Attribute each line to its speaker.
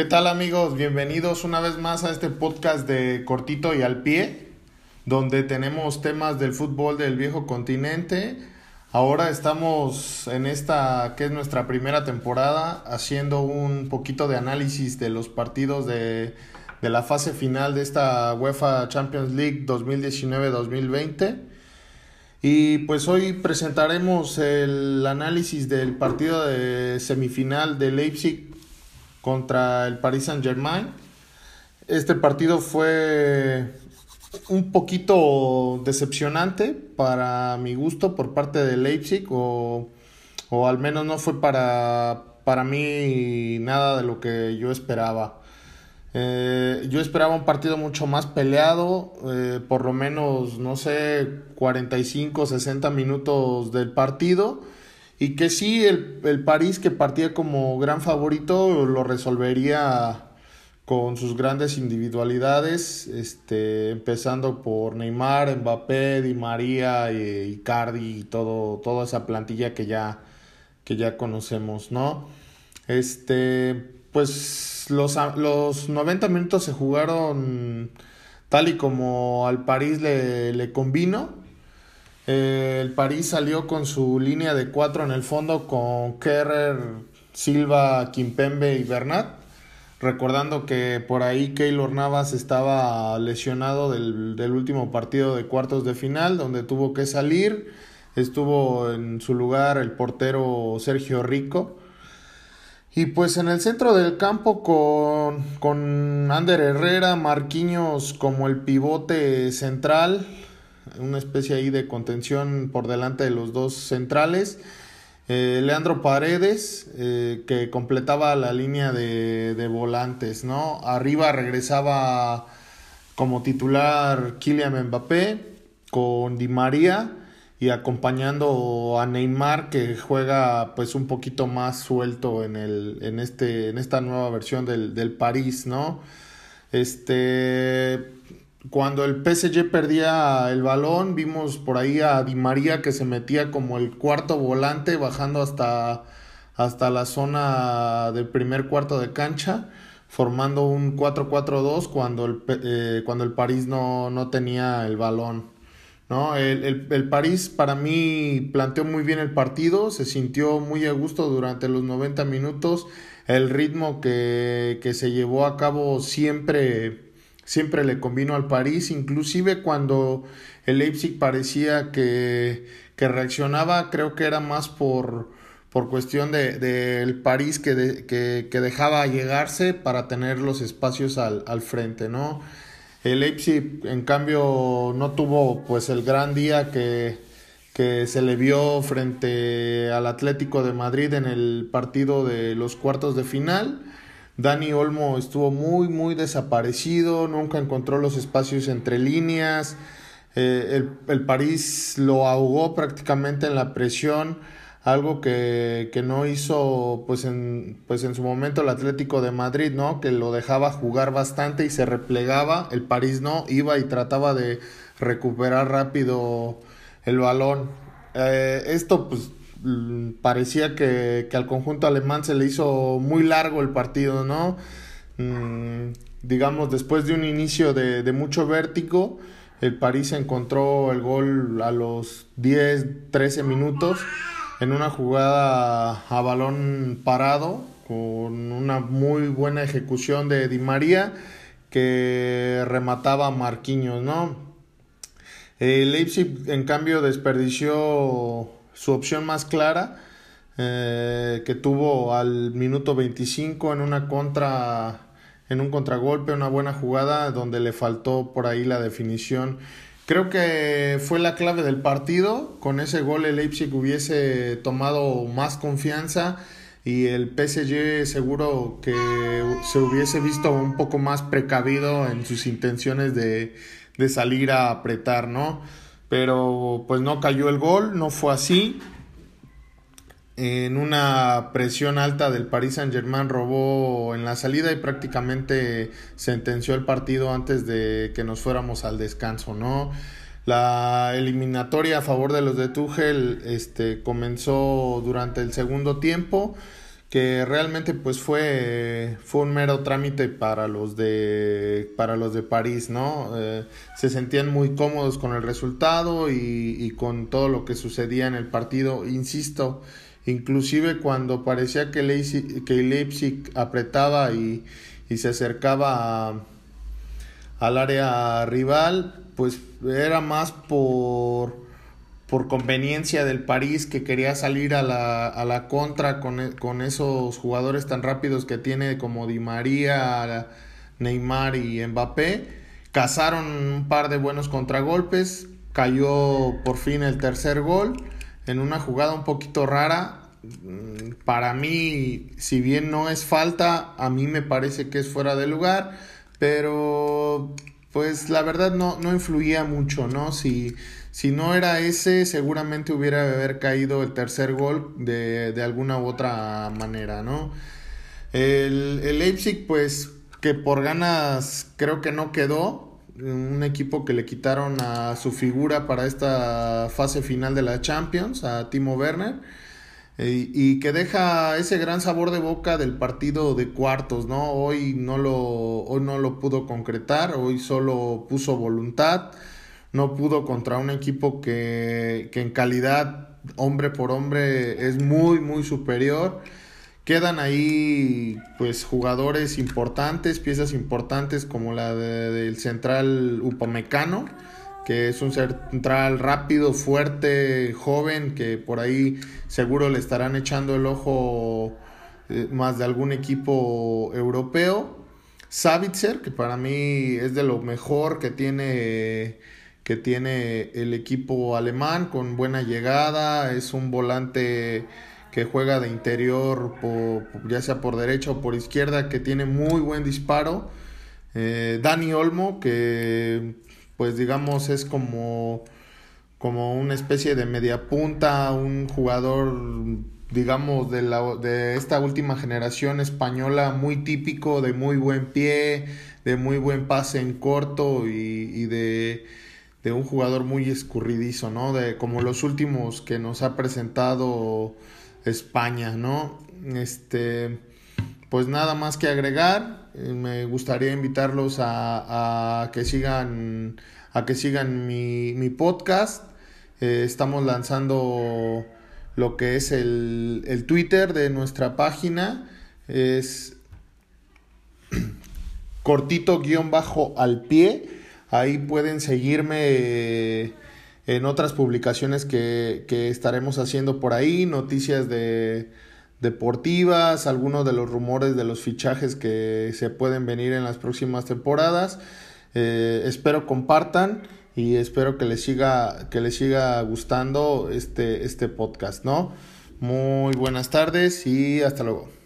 Speaker 1: ¿Qué tal amigos? Bienvenidos una vez más a este podcast de Cortito y al pie, donde tenemos temas del fútbol del viejo continente. Ahora estamos en esta que es nuestra primera temporada haciendo un poquito de análisis de los partidos de, de la fase final de esta UEFA Champions League 2019-2020. Y pues hoy presentaremos el análisis del partido de semifinal de Leipzig contra el Paris Saint Germain. Este partido fue un poquito decepcionante para mi gusto por parte de Leipzig o, o al menos no fue para, para mí nada de lo que yo esperaba. Eh, yo esperaba un partido mucho más peleado, eh, por lo menos, no sé, 45, 60 minutos del partido y que sí, el, el París que partía como gran favorito lo resolvería con sus grandes individualidades, este, empezando por Neymar, Mbappé, Di María, y Icardi y todo, toda esa plantilla que ya, que ya conocemos, ¿no? Este, pues los, los 90 minutos se jugaron tal y como al París le, le convino. El París salió con su línea de cuatro en el fondo con Kerrer, Silva, Kimpembe y Bernat. Recordando que por ahí Keylor Navas estaba lesionado del, del último partido de cuartos de final, donde tuvo que salir. Estuvo en su lugar el portero Sergio Rico. Y pues en el centro del campo con, con Ander Herrera, Marquinhos como el pivote central, una especie ahí de contención por delante de los dos centrales. Eh, Leandro Paredes, eh, que completaba la línea de, de, volantes, ¿no? Arriba regresaba como titular Kylian Mbappé con Di María y acompañando a Neymar que juega pues un poquito más suelto en el en este en esta nueva versión del, del París, ¿no? Este cuando el PSG perdía el balón, vimos por ahí a Di María que se metía como el cuarto volante, bajando hasta, hasta la zona del primer cuarto de cancha, formando un 4-4-2 cuando el, eh, cuando el París no, no tenía el balón. ¿no? El, el, el, París para mí planteó muy bien el partido, se sintió muy a gusto durante los 90 minutos, el ritmo que, que se llevó a cabo siempre siempre le convino al París, inclusive cuando el Leipzig parecía que, que reaccionaba, creo que era más por, por cuestión del de, de París que, que, que, dejaba llegarse para tener los espacios al, al frente, ¿no? El Leipzig, en cambio, no tuvo pues el gran día que, que se le vio frente al Atlético de Madrid en el partido de los cuartos de final Dani Olmo estuvo muy, muy desaparecido, nunca encontró los espacios entre líneas. Eh, el, el, París lo ahogó prácticamente en la presión, algo que, que, no hizo pues en, pues en su momento el Atlético de Madrid, ¿no? Que lo dejaba jugar bastante y se replegaba, el París no, iba y trataba de recuperar rápido el balón. Eh, esto pues parecía que, que, al conjunto alemán se le hizo muy largo el partido, ¿no? Mm, digamos, después de un inicio de, de, mucho vértigo, el París encontró el gol a los 10, 13 minutos en una jugada a balón parado con una muy buena ejecución de Di María que remataba a Marquinhos, ¿no? El Leipzig en cambio desperdició su opción más clara eh, que tuvo al minuto 25 en una contra en un contragolpe, una buena jugada donde le faltó por ahí la definición. Creo que fue la clave del partido. Con ese gol el Leipzig hubiese tomado más confianza y el PSG seguro que se hubiese visto un poco más precavido en sus intenciones de, de salir a apretar, ¿no? Pero pues no cayó el gol, no fue así. En una presión alta del Paris Saint Germain robó en la salida y prácticamente sentenció el partido antes de que nos fuéramos al descanso, ¿no? La eliminatoria a favor de los de Tuchel este, comenzó durante el segundo tiempo que realmente pues fue, fue un mero trámite para los de, para los de París, ¿no? Eh, se sentían muy cómodos con el resultado y, y, con todo lo que sucedía en el partido, insisto, inclusive cuando parecía que Leipzig, que Leipzig apretaba y, y se acercaba a, al área rival, pues era más por por conveniencia del París que quería salir a la, a la contra con, e, con, esos jugadores tan rápidos que tiene como Di María, Neymar y Mbappé. Cazaron un par de buenos contragolpes, cayó por fin el tercer gol en una jugada un poquito rara. Mm, para mí, si bien no es falta, a mí me parece que es fuera de lugar, pero pues la verdad no, no influía mucho, ¿no? Si, si no era ese, seguramente hubiera haber caído el tercer gol de, de alguna u otra manera, ¿no? El, el Leipzig, pues, que por ganas creo que no quedó, un equipo que le quitaron a su figura para esta fase final de la Champions, a Timo Werner y que deja ese gran sabor de boca del partido de cuartos, ¿no? Hoy no lo, hoy no lo pudo concretar, hoy solo puso voluntad, no pudo contra un equipo que, que en calidad hombre por hombre es muy, muy superior. Quedan ahí pues jugadores importantes, piezas importantes como la del central Upamecano que es un central rápido, fuerte, joven, que por ahí seguro le estarán echando el ojo eh, más de algún equipo europeo. Savitzer, que para mí es de lo mejor que tiene, que tiene el equipo alemán, con buena llegada, es un volante que juega de interior, ya sea por derecha o por izquierda, que tiene muy buen disparo. Eh, Dani Olmo, que pues digamos es como, como una especie de media punta, un jugador digamos de, la, de esta última generación española muy típico, de muy buen pie, de muy buen pase en corto y, y de, de, un jugador muy escurridizo, ¿no? De como los últimos que nos ha presentado España, ¿no? Este, pues nada más que agregar. Eh, me gustaría invitarlos a, que sigan a que sigan mi, mi podcast. Eh, estamos lanzando lo que es el, el Twitter de nuestra página. Es cortito guion bajo al pie. Ahí pueden seguirme eh, en otras publicaciones que, que estaremos haciendo por ahí, noticias de deportivas, algunos de los rumores de los fichajes que se pueden venir en las próximas temporadas. Eh, espero compartan y espero que les siga, que les siga gustando este, este podcast, ¿no? Muy buenas tardes y hasta luego.